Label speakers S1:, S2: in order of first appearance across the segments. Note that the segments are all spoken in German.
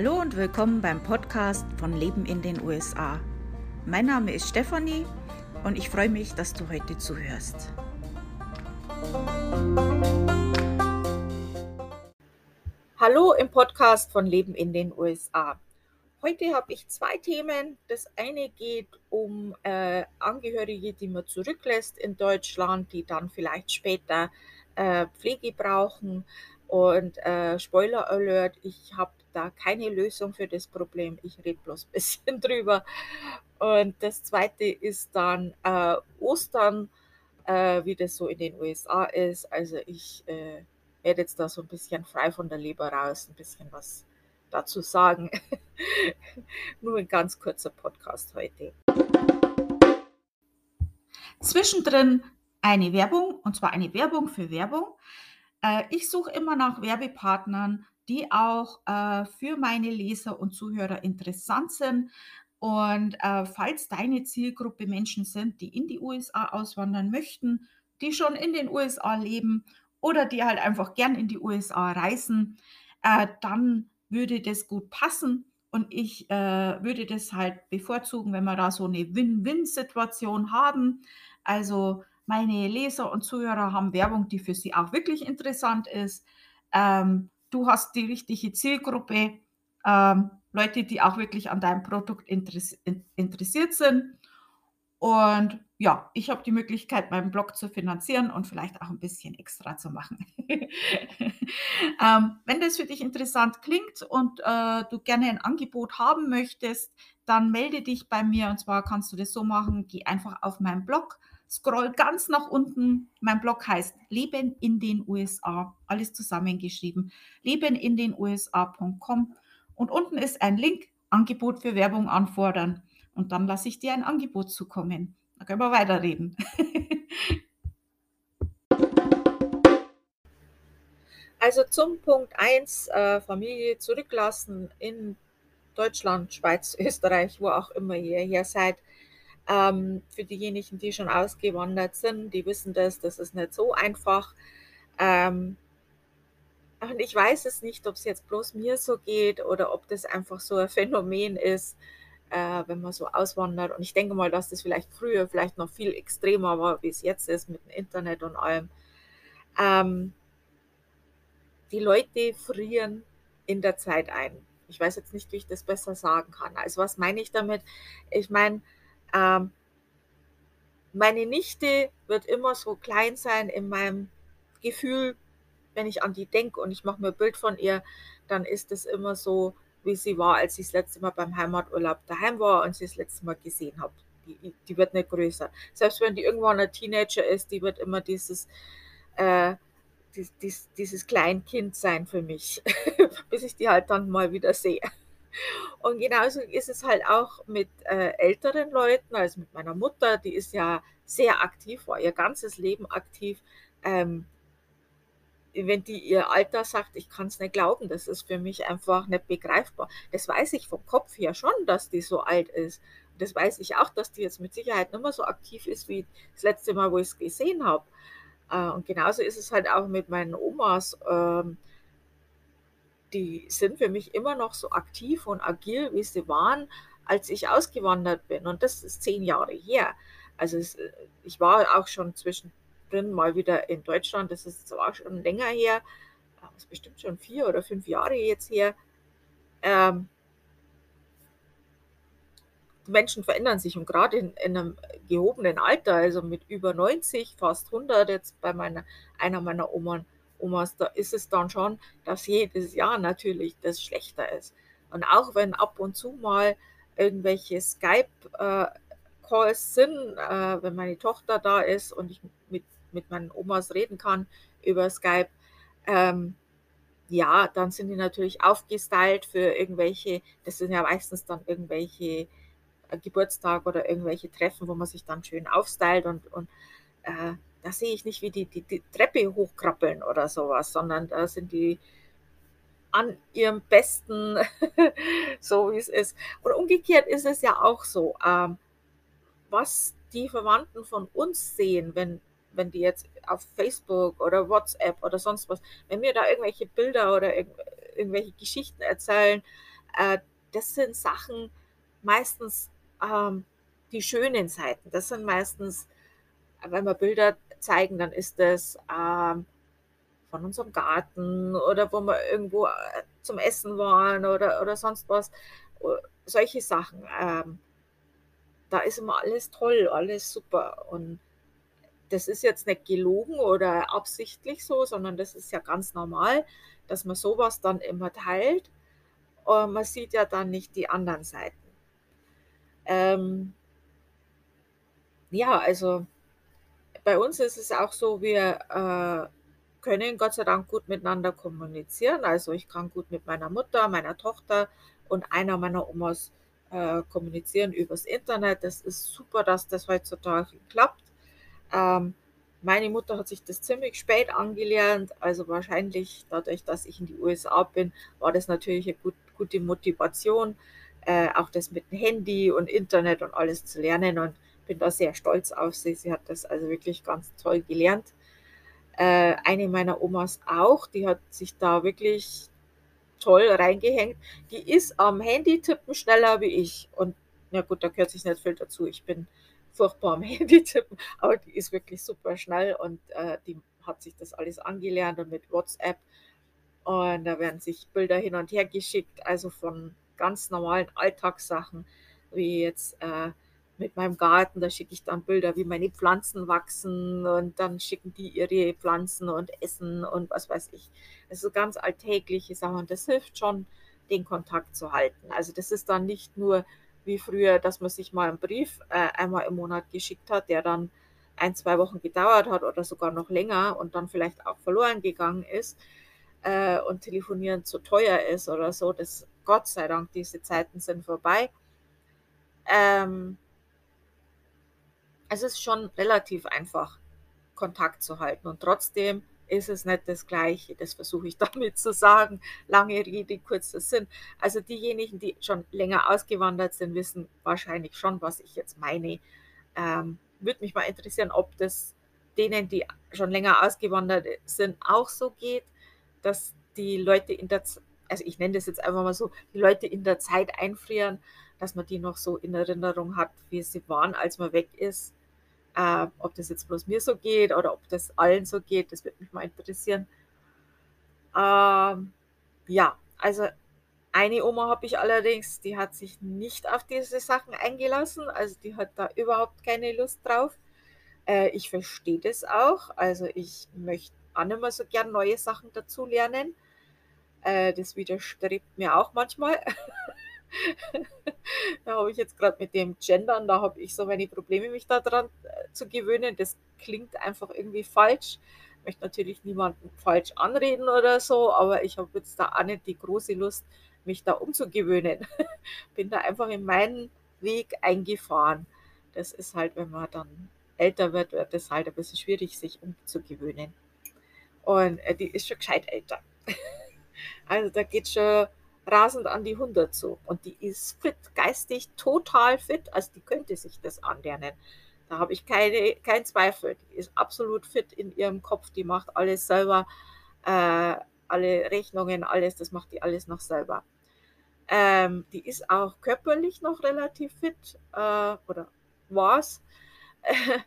S1: Hallo und willkommen beim Podcast von Leben in den USA. Mein Name ist Stefanie und ich freue mich, dass du heute zuhörst. Hallo im Podcast von Leben in den USA. Heute habe ich zwei Themen. Das eine geht um äh, Angehörige, die man zurücklässt in Deutschland, die dann vielleicht später äh, Pflege brauchen. Und äh, Spoiler Alert, ich habe da keine Lösung für das Problem. Ich rede bloß ein bisschen drüber. Und das zweite ist dann äh, Ostern, äh, wie das so in den USA ist. Also ich äh, werde jetzt da so ein bisschen frei von der Leber raus, ein bisschen was dazu sagen. Nur ein ganz kurzer Podcast heute. Zwischendrin eine Werbung, und zwar eine Werbung für Werbung. Äh, ich suche immer nach Werbepartnern, die auch äh, für meine Leser und Zuhörer interessant sind. Und äh, falls deine Zielgruppe Menschen sind, die in die USA auswandern möchten, die schon in den USA leben oder die halt einfach gern in die USA reisen, äh, dann würde das gut passen. Und ich äh, würde das halt bevorzugen, wenn wir da so eine Win-Win-Situation haben. Also meine Leser und Zuhörer haben Werbung, die für sie auch wirklich interessant ist. Ähm, du hast die richtige Zielgruppe, ähm, Leute, die auch wirklich an deinem Produkt interessiert sind. Und ja, ich habe die Möglichkeit, meinen Blog zu finanzieren und vielleicht auch ein bisschen extra zu machen. ähm, wenn das für dich interessant klingt und äh, du gerne ein Angebot haben möchtest, dann melde dich bei mir. Und zwar kannst du das so machen, geh einfach auf meinen Blog, scroll ganz nach unten. Mein Blog heißt Leben in den USA, alles zusammengeschrieben, leben in den USA.com. Und unten ist ein Link, Angebot für Werbung anfordern. Und dann lasse ich dir ein Angebot zukommen. Da können wir weiterreden. Also zum Punkt 1, äh, Familie zurücklassen in Deutschland, Schweiz, Österreich, wo auch immer ihr hier seid. Ähm, für diejenigen, die schon ausgewandert sind, die wissen das, das ist nicht so einfach. Ähm, und ich weiß es nicht, ob es jetzt bloß mir so geht oder ob das einfach so ein Phänomen ist, äh, wenn man so auswandert. Und ich denke mal, dass das vielleicht früher vielleicht noch viel extremer war, wie es jetzt ist mit dem Internet und allem. Ähm, die Leute frieren in der Zeit ein. Ich weiß jetzt nicht, wie ich das besser sagen kann. Also was meine ich damit? Ich meine, ähm, meine Nichte wird immer so klein sein in meinem Gefühl, wenn ich an die denke und ich mache mir ein Bild von ihr, dann ist es immer so, wie sie war, als ich das letzte Mal beim Heimaturlaub daheim war und sie das letzte Mal gesehen habe. Die, die wird nicht größer. Selbst wenn die irgendwann ein Teenager ist, die wird immer dieses, äh, dies, dies, dieses Kleinkind sein für mich, bis ich die halt dann mal wieder sehe. Und genauso ist es halt auch mit äh, älteren Leuten, also mit meiner Mutter, die ist ja sehr aktiv, war ihr ganzes Leben aktiv. Ähm, wenn die ihr Alter sagt, ich kann es nicht glauben, das ist für mich einfach nicht begreifbar. Das weiß ich vom Kopf her schon, dass die so alt ist. Das weiß ich auch, dass die jetzt mit Sicherheit nicht mehr so aktiv ist wie das letzte Mal, wo ich es gesehen habe. Äh, und genauso ist es halt auch mit meinen Omas. Ähm, die sind für mich immer noch so aktiv und agil, wie sie waren, als ich ausgewandert bin. Und das ist zehn Jahre her. Also es, ich war auch schon zwischen bin mal wieder in Deutschland. Das ist zwar schon länger her, das ist bestimmt schon vier oder fünf Jahre jetzt her. Ähm, Menschen verändern sich und gerade in, in, einem gehobenen Alter, also mit über 90, fast 100, jetzt bei meiner, einer meiner Oman, Omas, da ist es dann schon, dass jedes Jahr natürlich das schlechter ist. Und auch wenn ab und zu mal irgendwelche Skype-Calls sind, äh, wenn meine Tochter da ist und ich mit mit meinen Omas reden kann über Skype, ähm, ja, dann sind die natürlich aufgestylt für irgendwelche, das sind ja meistens dann irgendwelche äh, Geburtstage oder irgendwelche Treffen, wo man sich dann schön aufstylt und, und äh, da sehe ich nicht, wie die, die, die Treppe hochkrabbeln oder sowas, sondern da sind die an ihrem Besten, so wie es ist. Und umgekehrt ist es ja auch so, ähm, was die Verwandten von uns sehen, wenn wenn die jetzt auf Facebook oder WhatsApp oder sonst was, wenn mir da irgendwelche Bilder oder irg irgendwelche Geschichten erzählen, Äh, das sind Sachen meistens ähm, die schönen Seiten. Das sind meistens, wenn wir Bilder zeigen, dann ist das ähm, von unserem Garten oder wo wir irgendwo äh, zum Essen waren oder, oder sonst was. Solche Sachen. Ähm, da ist immer alles toll, alles super. Und das ist jetzt nicht gelogen oder absichtlich so, sondern das ist ja ganz normal, dass man sowas dann immer teilt. Und man sieht ja dann nicht die anderen Seiten. Ähm, ja, also bei uns ist es auch so, wir äh, können Gott sei Dank gut miteinander kommunizieren. Also ich kann gut mit meiner Mutter, meiner Tochter und einer meiner Omas äh, kommunizieren übers Internet. Das ist super, dass das heutzutage klappt. Ähm, meine Mutter hat sich das ziemlich spät angelernt, also wahrscheinlich dadurch, dass ich in die USA bin, war das natürlich eine gut, gute Motivation, äh, auch das mit dem Handy und Internet und alles zu lernen und bin da sehr stolz auf sie. Sie hat das also wirklich ganz toll gelernt. Äh, eine meiner Omas auch, die hat sich da wirklich toll reingehängt. Die ist am Handy tippen schneller wie ich. Und ja gut, da gehört sich nicht viel dazu. Ich bin furchtbar am Handy tippen, aber die ist wirklich super schnell und äh, die hat sich das alles angelernt und mit WhatsApp. Und da werden sich Bilder hin und her geschickt, also von ganz normalen Alltagssachen, wie jetzt äh, mit meinem Garten, da schicke ich dann Bilder, wie meine Pflanzen wachsen und dann schicken die ihre Pflanzen und Essen und was weiß ich. Also ganz alltägliche Sachen das hilft schon, den Kontakt zu halten. Also das ist dann nicht nur wie früher, dass man sich mal einen Brief äh, einmal im Monat geschickt hat, der dann ein, zwei Wochen gedauert hat oder sogar noch länger und dann vielleicht auch verloren gegangen ist äh, und telefonieren zu teuer ist oder so. Das Gott sei Dank, diese Zeiten sind vorbei. Ähm, es ist schon relativ einfach, Kontakt zu halten. Und trotzdem ist es nicht das Gleiche. Das versuche ich damit zu sagen. Lange Rede, kurzer Sinn. Also diejenigen, die schon länger ausgewandert sind, wissen wahrscheinlich schon, was ich jetzt meine. Ähm, Würde mich mal interessieren, ob das denen, die schon länger ausgewandert sind, auch so geht, dass die Leute in der, also ich nenne das jetzt einfach mal so, die Leute in der Zeit einfrieren, dass man die noch so in Erinnerung hat, wie sie waren, als man weg ist äh, ob das jetzt bloß mir so geht oder ob das allen so geht, das würde mich mal interessieren. Ähm, ja, also eine Oma habe ich allerdings, die hat sich nicht auf diese Sachen eingelassen, also die hat da überhaupt keine Lust drauf. Äh, ich verstehe das auch, also ich möchte auch nicht mehr so gern neue Sachen dazulernen. Äh, das widerstrebt mir auch manchmal. da habe ich jetzt gerade mit dem Gendern, da habe ich so meine Probleme, mich daran äh, zu gewöhnen. Das klingt einfach irgendwie falsch. Ich möchte natürlich niemanden falsch anreden oder so, aber ich habe jetzt da auch nicht die große Lust, mich da umzugewöhnen. Bin da einfach in meinen Weg eingefahren. Das ist halt, wenn man dann älter wird, wird es halt ein bisschen schwierig, sich umzugewöhnen. Und äh, die ist schon gescheit älter. also da geht schon rasend an die 100 zu. Und die ist fit, geistig total fit. Also die könnte sich das anlernen. Da habe ich keine, keinen Zweifel. Die ist absolut fit in ihrem Kopf. Die macht alles selber. Äh, alle Rechnungen, alles, das macht die alles noch selber. Ähm, die ist auch körperlich noch relativ fit. Äh, oder war's.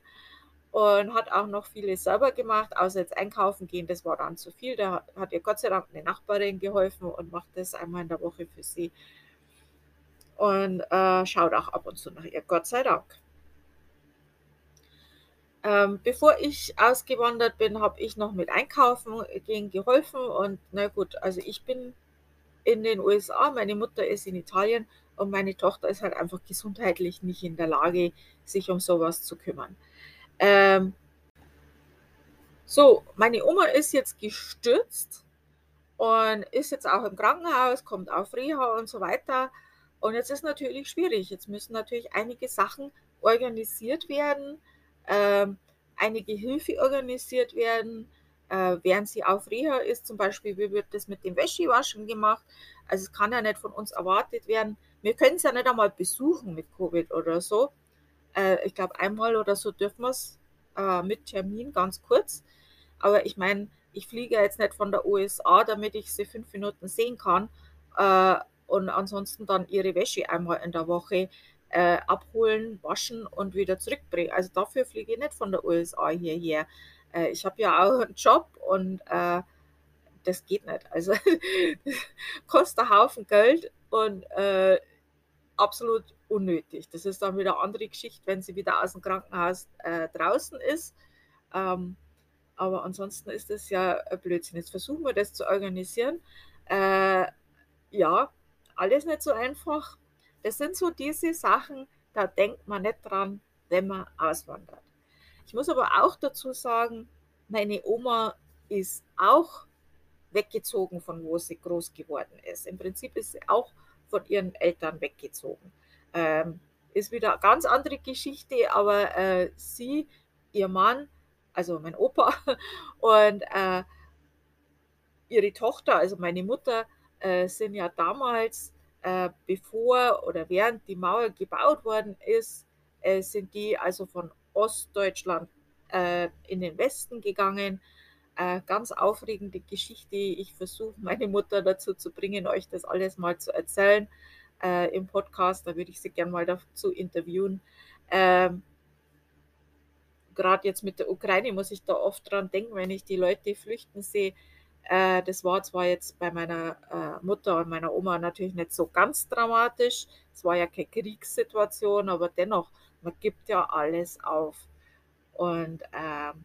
S1: und hat auch noch vieles selber gemacht, außer jetzt einkaufen gehen, das war dann zu viel. Da hat ihr Gott sei Dank eine Nachbarin geholfen und macht das einmal in der Woche für sie. Und äh, schaut auch ab und zu nach ihr, Gott sei Dank. Ähm, bevor ich ausgewandert bin, habe ich noch mit Einkaufen gehen geholfen und na gut, also ich bin in den USA, meine Mutter ist in Italien und meine Tochter ist halt einfach gesundheitlich nicht in der Lage, sich um sowas zu kümmern. Ähm, so, meine Oma ist jetzt gestürzt und ist jetzt auch im Krankenhaus, kommt auf Reha und so weiter. Und jetzt ist natürlich schwierig. Jetzt müssen natürlich einige Sachen organisiert werden, ähm, einige Hilfe organisiert werden, äh, während sie auf Reha ist. Zum Beispiel, wie wird das mit dem Wäschewaschen gemacht? Also es kann ja nicht von uns erwartet werden. Wir können es ja nicht einmal besuchen mit Covid oder so. Äh, ich glaube, einmal oder so dürfen wir es äh, mit Termin, ganz kurz. Aber ich meine, ich fliege jetzt nicht von der USA, damit ich sie fünf Minuten sehen kann. Äh, und ansonsten dann ihre Wäsche einmal in der Woche äh, abholen, waschen und wieder zurückbringen. Also dafür fliege ich nicht von der USA hierher. Äh, ich habe ja auch einen Job und äh, das geht nicht. Also kostet einen Haufen Geld und äh, absolut unnötig. Das ist dann wieder eine andere Geschichte, wenn sie wieder aus dem Krankenhaus äh, draußen ist. Ähm, aber ansonsten ist das ja Blödsinn. Jetzt versuchen wir das zu organisieren. Äh, ja, alles nicht so einfach. Das sind so diese Sachen, da denkt man nicht dran, wenn man auswandert. Ich muss aber auch dazu sagen, meine Oma ist auch weggezogen, von wo sie groß geworden ist. Im Prinzip ist sie auch von ihren Eltern weggezogen. Ähm, ist wieder eine ganz andere Geschichte, aber äh, sie, ihr Mann, also mein Opa und äh, ihre Tochter, also meine Mutter, äh, sind ja damals, äh, bevor oder während die Mauer gebaut worden ist, äh, sind die also von Ostdeutschland äh, in den Westen gegangen äh, ganz aufregende Geschichte. Ich versuche meine Mutter dazu zu bringen, euch das alles mal zu erzählen äh, im Podcast. Da würde ich sie gerne mal dazu interviewen. Ähm, Gerade jetzt mit der Ukraine muss ich da oft dran denken, wenn ich die Leute flüchten sehe. Äh, das war zwar jetzt bei meiner äh, Mutter und meiner Oma natürlich nicht so ganz dramatisch. Es war ja keine Kriegssituation, aber dennoch, man gibt ja alles auf. Und ähm,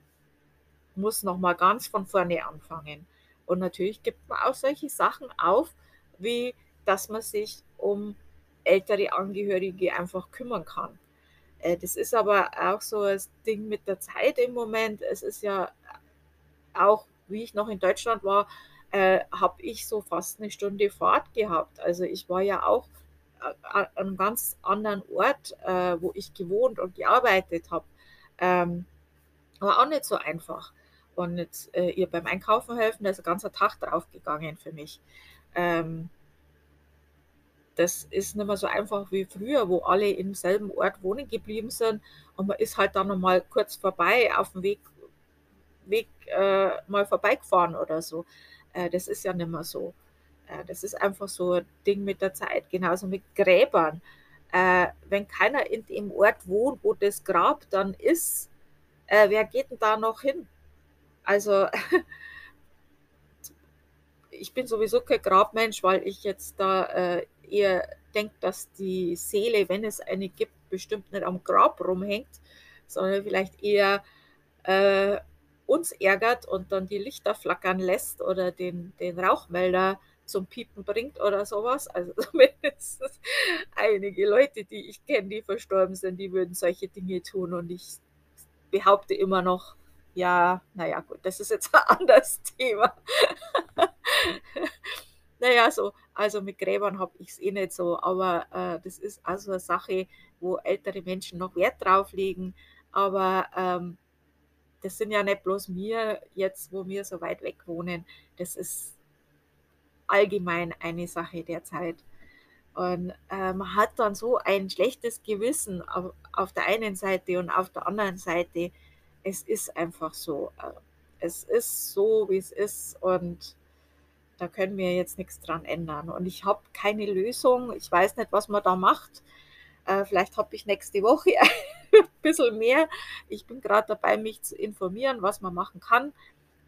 S1: muss nochmal ganz von vorne anfangen. Und natürlich gibt man auch solche Sachen auf, wie dass man sich um ältere Angehörige einfach kümmern kann. Äh, das ist aber auch so ein Ding mit der Zeit im Moment. Es ist ja auch, wie ich noch in Deutschland war, äh, habe ich so fast eine Stunde Fahrt gehabt. Also ich war ja auch äh, an einem ganz anderen Ort, äh, wo ich gewohnt und gearbeitet habe. Ähm, war auch nicht so einfach und jetzt, äh, ihr beim Einkaufen helfen, da ist ein ganzer Tag draufgegangen für mich. Ähm, das ist nicht mehr so einfach wie früher, wo alle im selben Ort wohnen geblieben sind und man ist halt dann nochmal kurz vorbei auf dem Weg, Weg äh, mal vorbeigefahren oder so. Äh, das ist ja nicht mehr so. Äh, das ist einfach so ein Ding mit der Zeit, genauso mit Gräbern. Äh, wenn keiner in dem Ort wohnt, wo das Grab dann ist, äh, wer geht denn da noch hin? Also ich bin sowieso kein Grabmensch, weil ich jetzt da äh, eher denke, dass die Seele, wenn es eine gibt, bestimmt nicht am Grab rumhängt, sondern vielleicht eher äh, uns ärgert und dann die Lichter flackern lässt oder den, den Rauchmelder zum Piepen bringt oder sowas. Also zumindest einige Leute, die ich kenne, die verstorben sind, die würden solche Dinge tun und ich behaupte immer noch, ja, naja, gut, das ist jetzt ein anderes Thema. naja, so, also mit Gräbern habe ich es eh nicht so, aber äh, das ist also eine Sache, wo ältere Menschen noch Wert drauf legen. Aber ähm, das sind ja nicht bloß wir jetzt, wo wir so weit weg wohnen. Das ist allgemein eine Sache der Zeit. Und äh, man hat dann so ein schlechtes Gewissen auf, auf der einen Seite und auf der anderen Seite, es ist einfach so. Äh, es ist so, wie es ist und da können wir jetzt nichts dran ändern. Und ich habe keine Lösung. Ich weiß nicht, was man da macht. Äh, vielleicht habe ich nächste Woche ein bisschen mehr. Ich bin gerade dabei, mich zu informieren, was man machen kann.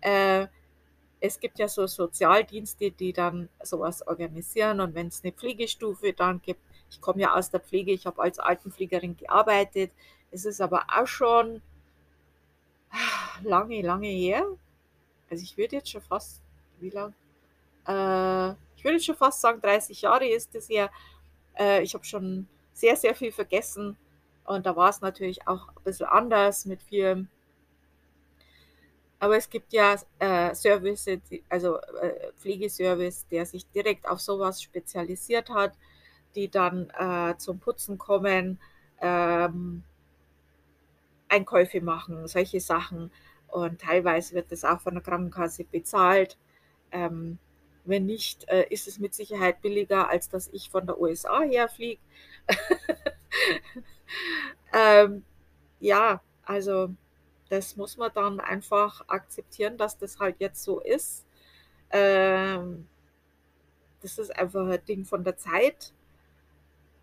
S1: Äh, es gibt ja so Sozialdienste, die dann sowas organisieren. Und wenn es eine Pflegestufe dann gibt, ich komme ja aus der Pflege, ich habe als Altenpflegerin gearbeitet. Es ist aber auch schon lange, lange her. Also ich würde jetzt schon fast, wie lang? Äh, ich würde schon fast sagen, 30 Jahre ist es her. Äh, ich habe schon sehr, sehr viel vergessen. Und da war es natürlich auch ein bisschen anders mit vielen. Aber es gibt ja äh, Service, also äh, Pflegeservice, der sich direkt auf sowas spezialisiert hat, die dann äh, zum Putzen kommen, ähm, Einkäufe machen, solche Sachen. Und teilweise wird das auch von der Krankenkasse bezahlt. Ähm, wenn nicht, äh, ist es mit Sicherheit billiger, als dass ich von der USA herfliege. ähm, ja, also das muss man dann einfach akzeptieren, dass das halt jetzt so ist. Ähm, das ist einfach ein Ding von der Zeit.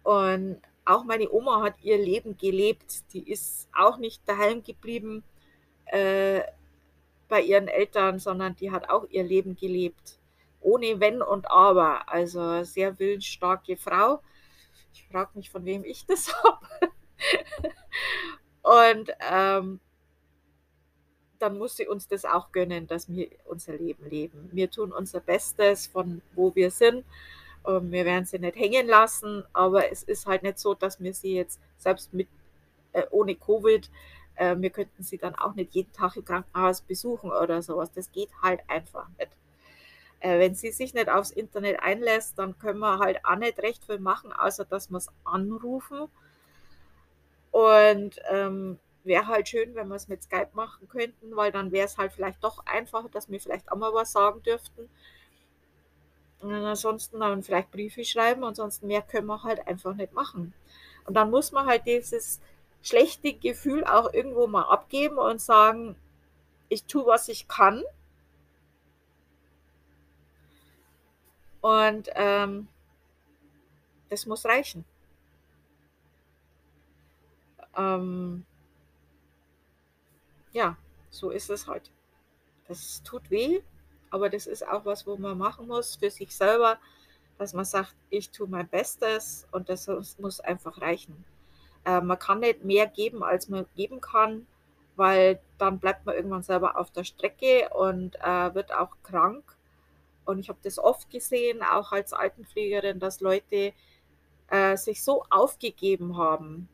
S1: Und auch meine Oma hat ihr Leben gelebt. Die ist auch nicht daheim geblieben äh, bei ihren Eltern, sondern die hat auch ihr Leben gelebt. Ohne Wenn und Aber. Also sehr willensstarke Frau. Ich frage mich, von wem ich das habe. und ähm, dann muss sie uns das auch gönnen, dass wir unser Leben leben. Wir tun unser Bestes von wo wir sind. Ähm, wir werden sie nicht hängen lassen, aber es ist halt nicht so, dass wir sie jetzt selbst mit äh, ohne Covid, äh, wir könnten sie dann auch nicht jeden Tag im Krankenhaus besuchen oder sowas. Das geht halt einfach nicht. Äh, wenn sie sich nicht aufs Internet einlässt, dann können wir halt auch nicht recht viel machen, außer dass wir es anrufen. Und ähm, wäre halt schön, wenn wir es mit Skype machen könnten, weil dann wäre es halt vielleicht doch einfacher, dass wir vielleicht auch mal was sagen dürften. Und ansonsten dann vielleicht Briefe schreiben, ansonsten mehr können wir halt einfach nicht machen. Und dann muss man halt dieses schlechte Gefühl auch irgendwo mal abgeben und sagen, ich tue, was ich kann. Und ähm, das muss reichen. Ähm, ja, so ist es halt. Das tut weh, aber das ist auch was, wo man machen muss für sich selber, dass man sagt, ich tue mein Bestes und das muss einfach reichen. Äh, man kann nicht mehr geben, als man geben kann, weil dann bleibt man irgendwann selber auf der Strecke und äh, wird auch krank. Und ich habe das oft gesehen, auch als Altenpflegerin, dass Leute äh, sich so aufgegeben haben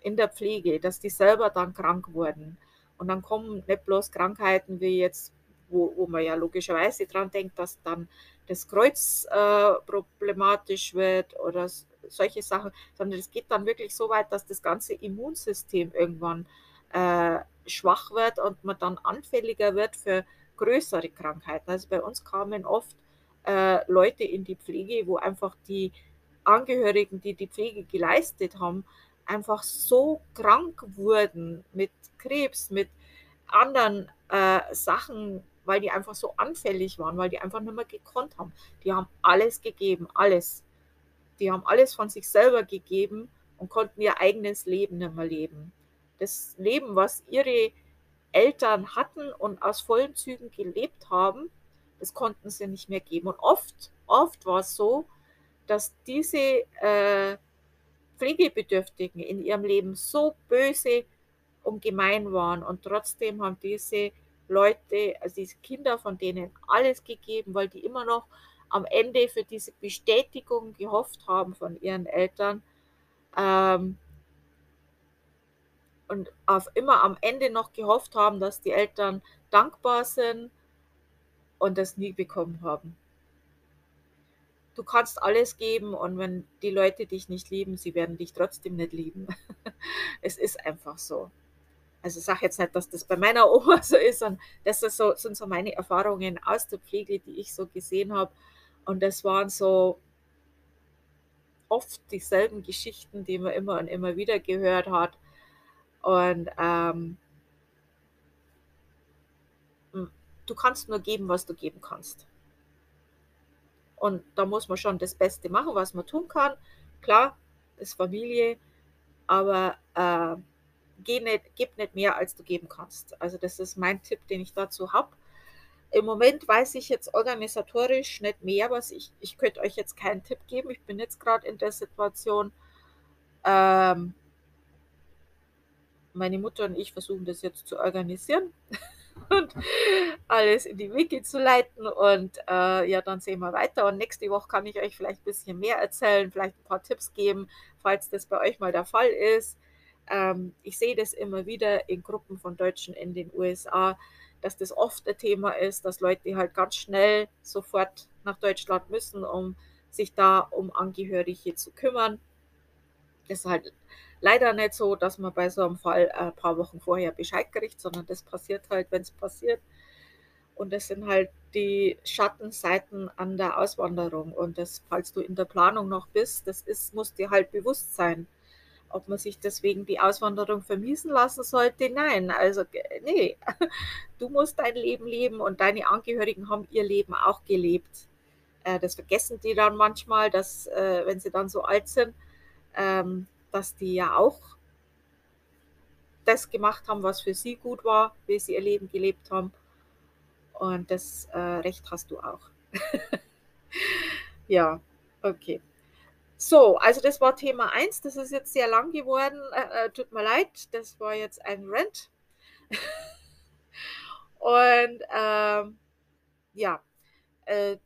S1: in der Pflege, dass die selber dann krank wurden. Und dann kommen nicht bloß Krankheiten wie jetzt, wo, wo man ja logischerweise dran denkt, dass dann das Kreuz äh, problematisch wird oder solche Sachen, sondern es geht dann wirklich so weit, dass das ganze Immunsystem irgendwann äh, schwach wird und man dann anfälliger wird für größere Krankheiten. Also bei uns kamen oft äh, Leute in die Pflege, wo einfach die Angehörigen, die die Pflege geleistet haben, einfach so krank wurden mit Krebs, mit anderen äh, Sachen, weil die einfach so anfällig waren, weil die einfach nicht mehr gekonnt haben. Die haben alles gegeben, alles. Die haben alles von sich selber gegeben und konnten ihr eigenes Leben nicht mehr leben. Das Leben, was ihre Eltern hatten und aus vollen Zügen gelebt haben, das konnten sie nicht mehr geben. Und oft, oft war es so, dass diese äh, Pflegebedürftigen in ihrem Leben so böse und gemein waren. Und trotzdem haben diese Leute, also diese Kinder von denen alles gegeben, weil die immer noch am Ende für diese Bestätigung gehofft haben von ihren Eltern. Ähm, und auf immer am Ende noch gehofft haben, dass die Eltern dankbar sind und das nie bekommen haben du kannst alles geben und wenn die Leute dich nicht lieben, sie werden dich trotzdem nicht lieben. es ist einfach so. Also ich sage jetzt nicht, dass das bei meiner Oma so ist, sondern das so, sind so meine Erfahrungen aus der Pflege, die ich so gesehen habe. Und das waren so oft dieselben Geschichten, die man immer und immer wieder gehört hat. Und ähm, du kannst nur geben, was du geben kannst. Und da muss man schon das Beste machen, was man tun kann. Klar, ist Familie, aber äh, geh nicht, gib nicht mehr, als du geben kannst. Also das ist mein Tipp, den ich dazu habe. Im Moment weiß ich jetzt organisatorisch nicht mehr, was ich, ich könnte euch jetzt keinen Tipp geben. Ich bin jetzt gerade in der Situation, ähm, meine Mutter und ich versuchen das jetzt zu organisieren. und alles in die Wiki zu leiten. Und äh, ja, dann sehen wir weiter. Und nächste Woche kann ich euch vielleicht ein bisschen mehr erzählen, vielleicht ein paar Tipps geben, falls das bei euch mal der Fall ist. Ähm, ich sehe das immer wieder in Gruppen von Deutschen in den USA, dass das oft ein Thema ist, dass Leute halt ganz schnell sofort nach Deutschland müssen, um sich da um Angehörige zu kümmern. Das ist halt leider nicht so, dass man bei so einem Fall ein paar Wochen vorher Bescheid kriegt, sondern das passiert halt, wenn es passiert. Und das sind halt die Schattenseiten an der Auswanderung. Und das, falls du in der Planung noch bist, das ist, muss dir halt bewusst sein. Ob man sich deswegen die Auswanderung vermiesen lassen sollte? Nein, also nee. Du musst dein Leben leben und deine Angehörigen haben ihr Leben auch gelebt. Äh, das vergessen die dann manchmal, dass, äh, wenn sie dann so alt sind, ähm, dass die ja auch das gemacht haben, was für sie gut war, wie sie ihr Leben gelebt haben. Und das äh, Recht hast du auch. ja, okay. So, also das war Thema 1. Das ist jetzt sehr lang geworden. Äh, äh, tut mir leid, das war jetzt ein Rant. Und ähm, ja, äh,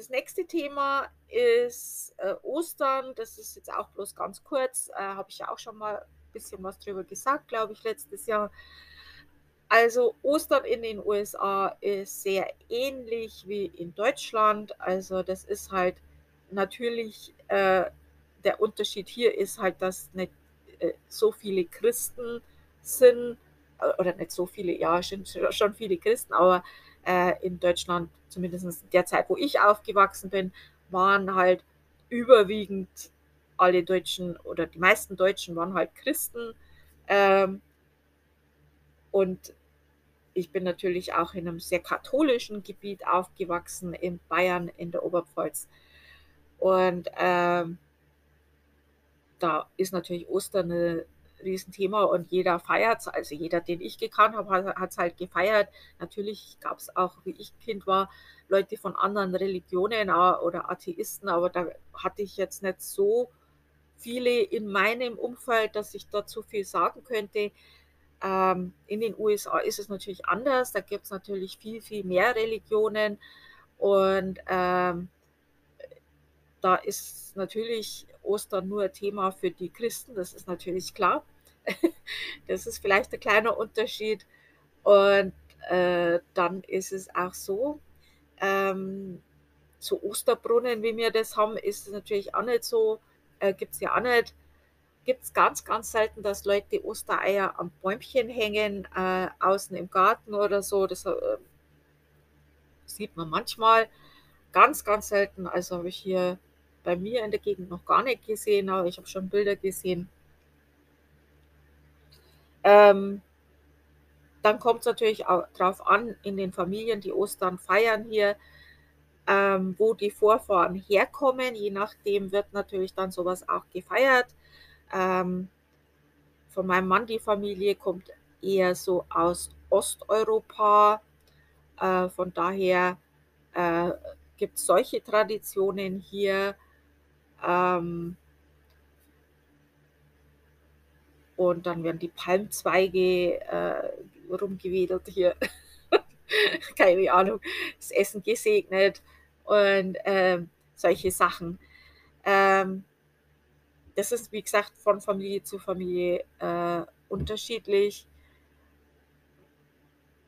S1: das nächste Thema ist äh, Ostern. Das ist jetzt auch bloß ganz kurz. Äh, Habe ich ja auch schon mal ein bisschen was drüber gesagt, glaube ich, letztes Jahr. Also Ostern in den USA ist sehr ähnlich wie in Deutschland. Also das ist halt natürlich, äh, der Unterschied hier ist halt, dass nicht äh, so viele Christen sind, äh, oder nicht so viele, ja, schon, schon viele Christen, aber äh, in Deutschland, zumindest in der Zeit, wo ich aufgewachsen bin, waren halt überwiegend alle Deutschen oder die meisten Deutschen waren halt Christen. Ähm, und ich bin natürlich auch in einem sehr katholischen Gebiet aufgewachsen, in Bayern, in der Oberpfalz. Und ähm, da ist natürlich Ostern ein Riesenthema und jeder feiert es. Also jeder, den ich gekannt habe, hat es halt gefeiert. Natürlich gab es auch, wie ich Kind war, Leute von anderen Religionen oder Atheisten, aber da hatte ich jetzt nicht so viele in meinem Umfeld, dass ich dazu viel sagen könnte. Ähm, in den USA ist es natürlich anders. Da gibt es natürlich viel, viel mehr Religionen. Und ähm, da ist natürlich Ostern nur Thema für die Christen, das ist natürlich klar. das ist vielleicht ein kleiner Unterschied. Und äh, dann ist es auch so, ähm, so Osterbrunnen, wie wir das haben, ist es natürlich auch nicht so, äh, gibt es ja auch nicht gibt es ganz, ganz selten, dass Leute Ostereier am Bäumchen hängen, äh, außen im Garten oder so. Das äh, sieht man manchmal. Ganz, ganz selten. Also habe ich hier bei mir in der Gegend noch gar nicht gesehen, aber ich habe schon Bilder gesehen. Ähm, dann kommt es natürlich auch darauf an, in den Familien, die Ostern feiern hier, ähm, wo die Vorfahren herkommen. Je nachdem wird natürlich dann sowas auch gefeiert. Ähm, von meinem Mann, die Familie kommt eher so aus Osteuropa. Äh, von daher äh, gibt es solche Traditionen hier. Ähm, und dann werden die Palmzweige äh, rumgewedelt hier. Keine Ahnung, das Essen gesegnet und ähm, solche Sachen. Ähm, das ist, wie gesagt, von Familie zu Familie äh, unterschiedlich.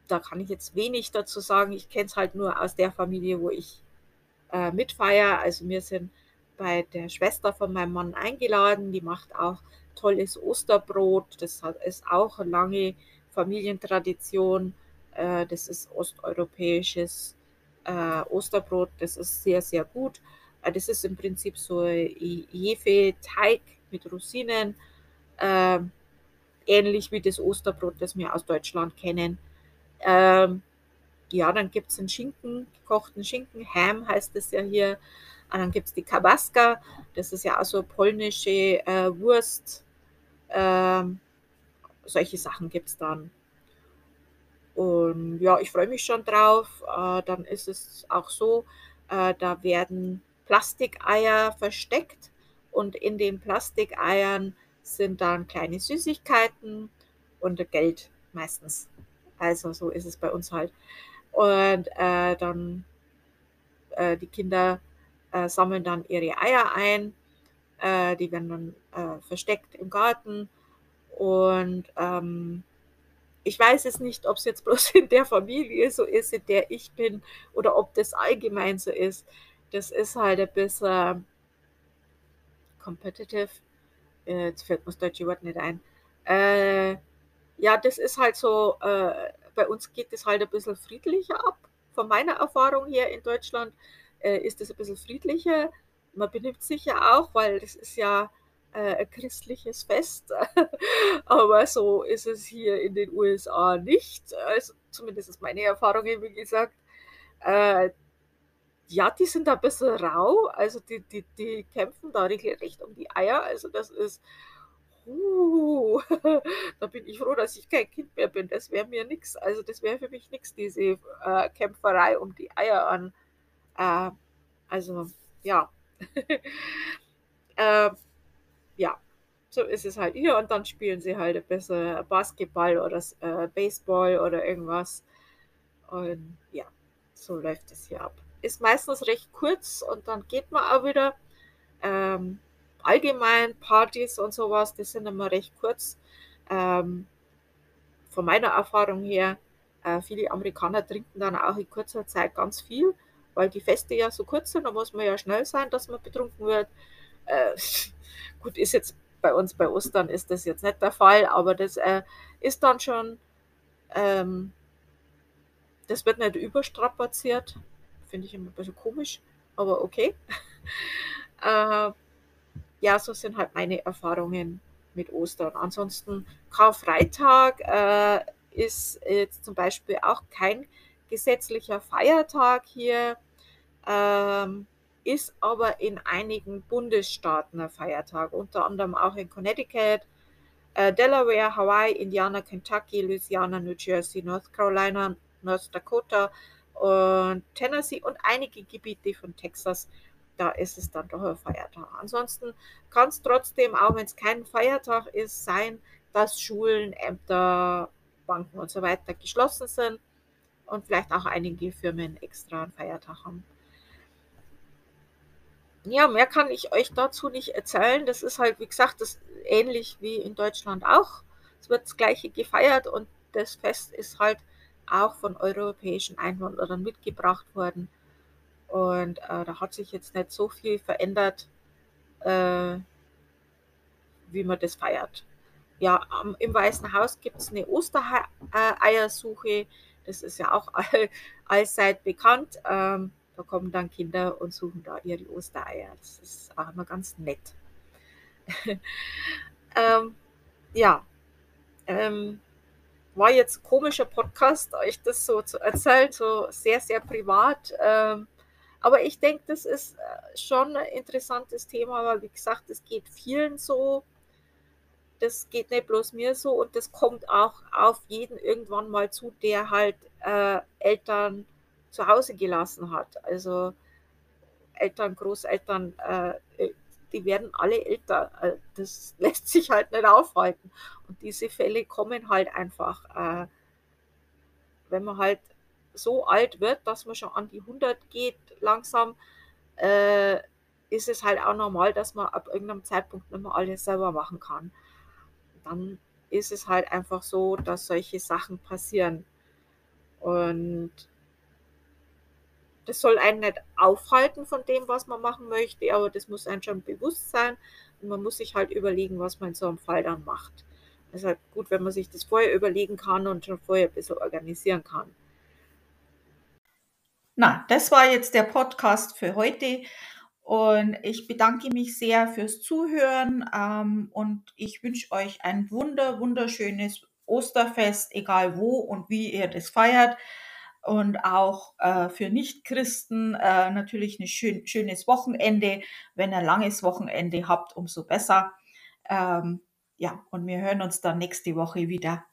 S1: Da kann ich jetzt wenig dazu sagen. Ich kenne es halt nur aus der Familie, wo ich äh, mitfeiere. Also wir sind bei der Schwester von meinem Mann eingeladen. Die macht auch tolles Osterbrot. Das ist auch eine lange Familientradition. Äh, das ist osteuropäisches äh, Osterbrot. Das ist sehr, sehr gut. Äh, das ist im Prinzip so Hefeteig mit Rosinen, äh, ähnlich wie das Osterbrot, das wir aus Deutschland kennen. Ähm, ja, dann gibt es einen Schinken, gekochten Schinken, Ham heißt es ja hier. Und dann gibt es die Kabaska, das ist ja auch so polnische äh, Wurst. Ähm, solche Sachen gibt es dann. Und ja, ich freue mich schon drauf. Äh, dann ist es auch so, äh, da werden Plastikeier versteckt und in den Plastikeiern sind dann kleine Süßigkeiten und Geld meistens. Also so ist es bei uns halt. Und äh, dann äh, die Kinder äh, sammeln dann ihre Eier ein. Äh, die werden dann äh, versteckt im Garten. Und ähm, ich weiß es nicht, ob es jetzt bloß in der Familie so ist, in der ich bin, oder ob das allgemein so ist das ist halt ein bisschen competitive. Äh, jetzt fällt mir das deutsche Wort nicht ein. Äh, ja, das ist halt so, äh, bei uns geht es halt ein bisschen friedlicher ab. Von meiner Erfahrung hier in Deutschland äh, ist es ein bisschen friedlicher. Man benimmt sich ja auch, weil das ist ja äh, ein christliches Fest. Aber so ist es hier in den USA nicht. Also zumindest ist meine Erfahrung, wie gesagt. Äh, Ja, die sind da 'n bisschen rau, also die die die kämpfen da regelrecht um die Eier. Also, das ist hu, da bin ich froh, dass ich kein Kind mehr bin. Das wäre mir nix. Also, das wäre für mich nix, diese, äh, Kämpferei um die Eier an äh, also, ja. Ähm, ja, so ist es halt hier und dann spielen sie halt bisschen Basketball oder äh, Baseball oder irgendwas. Und ja, so läuft es hier ab. Ist meistens recht kurz und dann geht man auch wieder. Ähm, allgemein Partys und so was, die sind immer recht kurz. Ähm, von meiner Erfahrung her, äh, viele Amerikaner trinken dann auch in kurzer Zeit ganz viel, weil die Feste ja so kurz sind, da muss man ja schnell sein, dass man betrunken wird. Äh, gut, ist jetzt bei uns bei Ostern ist das jetzt nicht der Fall, aber das, äh, ist dann schon ähm das wird nicht überstrapaziert. Finde ich immer 'n bisschen komisch, aber okay. Äh, ja, so sind halt meine Erfahrungen mit Ostern. Ansonsten Karfreitag, äh, ist jetzt zum Beispiel auch kein gesetzlicher Feiertag hier, ähm, ist aber in einigen Bundesstaaten 'n Feiertag, unter anderem auch in Connecticut, äh, Delaware, Hawaii, Indiana, Kentucky, Louisiana, New Jersey, North Carolina, North Dakota und Tennessee und einige Gebiete von Texas. Da ist es dann doch 'n Feiertag. Ansonsten kann's trotzdem, auch wenn's kein Feiertag ist, sein, dass Schulen, Ämter, Banken und so weiter geschlossen sind und vielleicht auch einige Firmen extra 'n Feiertag haben. Ja, mehr kann ich euch dazu nicht erzählen. Das ist halt, wie gesagt, das ähnlich wie in Deutschland auch. Es wird das Gleiche gefeiert und das Fest ist halt auch von europäischen Einwanderern mitgebracht worden. Und, äh, da hat sich jetzt nicht so viel verändert, äh wie man das feiert. Ja, am im Weißen Haus gibt's 'ne Osterhei äh, Eiersuche. Das ist ja auch all allseit bekannt. Ähm, da kommen dann Kinder und suchen da ihre Ostereier. Das ist auch immer ganz nett. Ähm, ja, ähm, war jetzt komischer Podcast, euch das so zu erzählen, so sehr, sehr privat. Ähm, aber ich denke, das ist, äh, schon 'n interessantes Thema, weil wie gesagt, es geht vielen so. Das geht nicht bloß mir so und das kommt auch auf jeden irgendwann mal zu, der halt, äh, Eltern zu Hause gelassen hat. Also, Eltern, Großeltern, äh, die werden alle älter. Äh, das lässt sich halt nicht aufhalten. Und diese Fälle kommen halt einfach, äh wenn man halt so alt wird, dass man schon an die 100 geht langsam, äh, ist es halt auch normal, dass man ab irgendeinem Zeitpunkt nicht mehr alles selber machen kann. Dann ist es halt einfach so, dass solche Sachen passieren. Und das soll einen nicht aufhalten von dem, was man machen möchte, aber das muss einem schon bewusst sein und man muss sich halt überlegen, was man in so 'nem Fall dann macht. Ist halt gut, wenn man sich das vorher überlegen kann und schon vorher ein bisschen organisieren kann. Na, das war jetzt der Podcast für heute und ich bedanke mich sehr fürs Zuhören, ähm, und ich wünsche euch ein wunder wunderschönes Osterfest, egal wo und wie ihr das feiert. Und auch, äh, für Nichtchristen, äh, natürlich 'ne schön schönes Wochenende. Wenn ihr langes Wochenende habt, umso besser. Ähm, ja, und wir hören uns dann nächste Woche wieder.